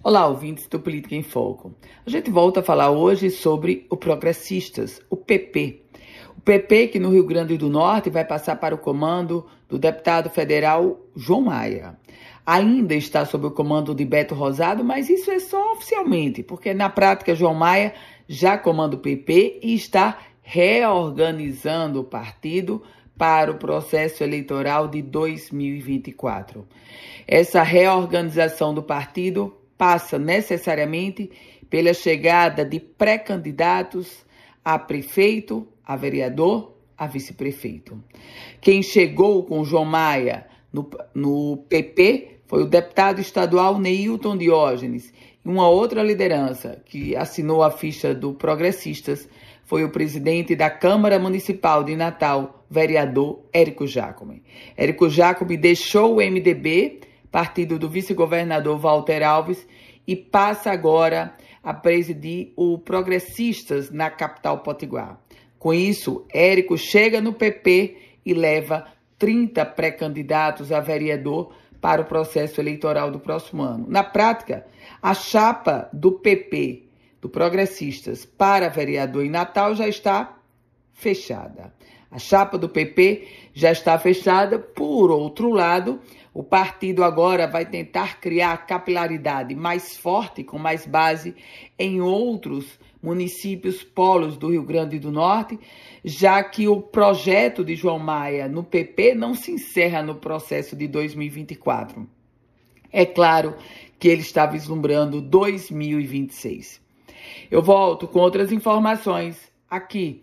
Olá, ouvintes do Política em Foco. A gente volta a falar hoje sobre o Progressistas, o PP. O PP que no Rio Grande do Norte vai passar para o comando do deputado federal João Maia. Ainda está sob o comando de Beto Rosado, mas isso é só oficialmente, porque na prática João Maia já comanda o PP e está reorganizando o partido para o processo eleitoral de 2024. Essa reorganização do partido passa necessariamente pela chegada de pré-candidatos a prefeito, a vereador, a vice-prefeito. Quem chegou com João Maia no, no PP foi o deputado estadual Neilton Diógenes e uma outra liderança que assinou a ficha do Progressistas foi o presidente da Câmara Municipal de Natal, vereador Érico Jacome. Érico Jacome deixou o MDB, partido do vice-governador Walter Alves, e passa agora a presidir o Progressistas na capital potiguar. Com isso, Érico chega no PP e leva 30 pré-candidatos a vereador para o processo eleitoral do próximo ano. Na prática, a chapa do PP do Progressistas para vereador em Natal já está fechada. A chapa do PP já está fechada. Por outro lado, o partido agora vai tentar criar capilaridade mais forte, com mais base em outros municípios polos do Rio Grande do Norte, já que o projeto de João Maia no PP não se encerra no processo de 2024. É claro que ele está vislumbrando 2026. Eu volto com outras informações aqui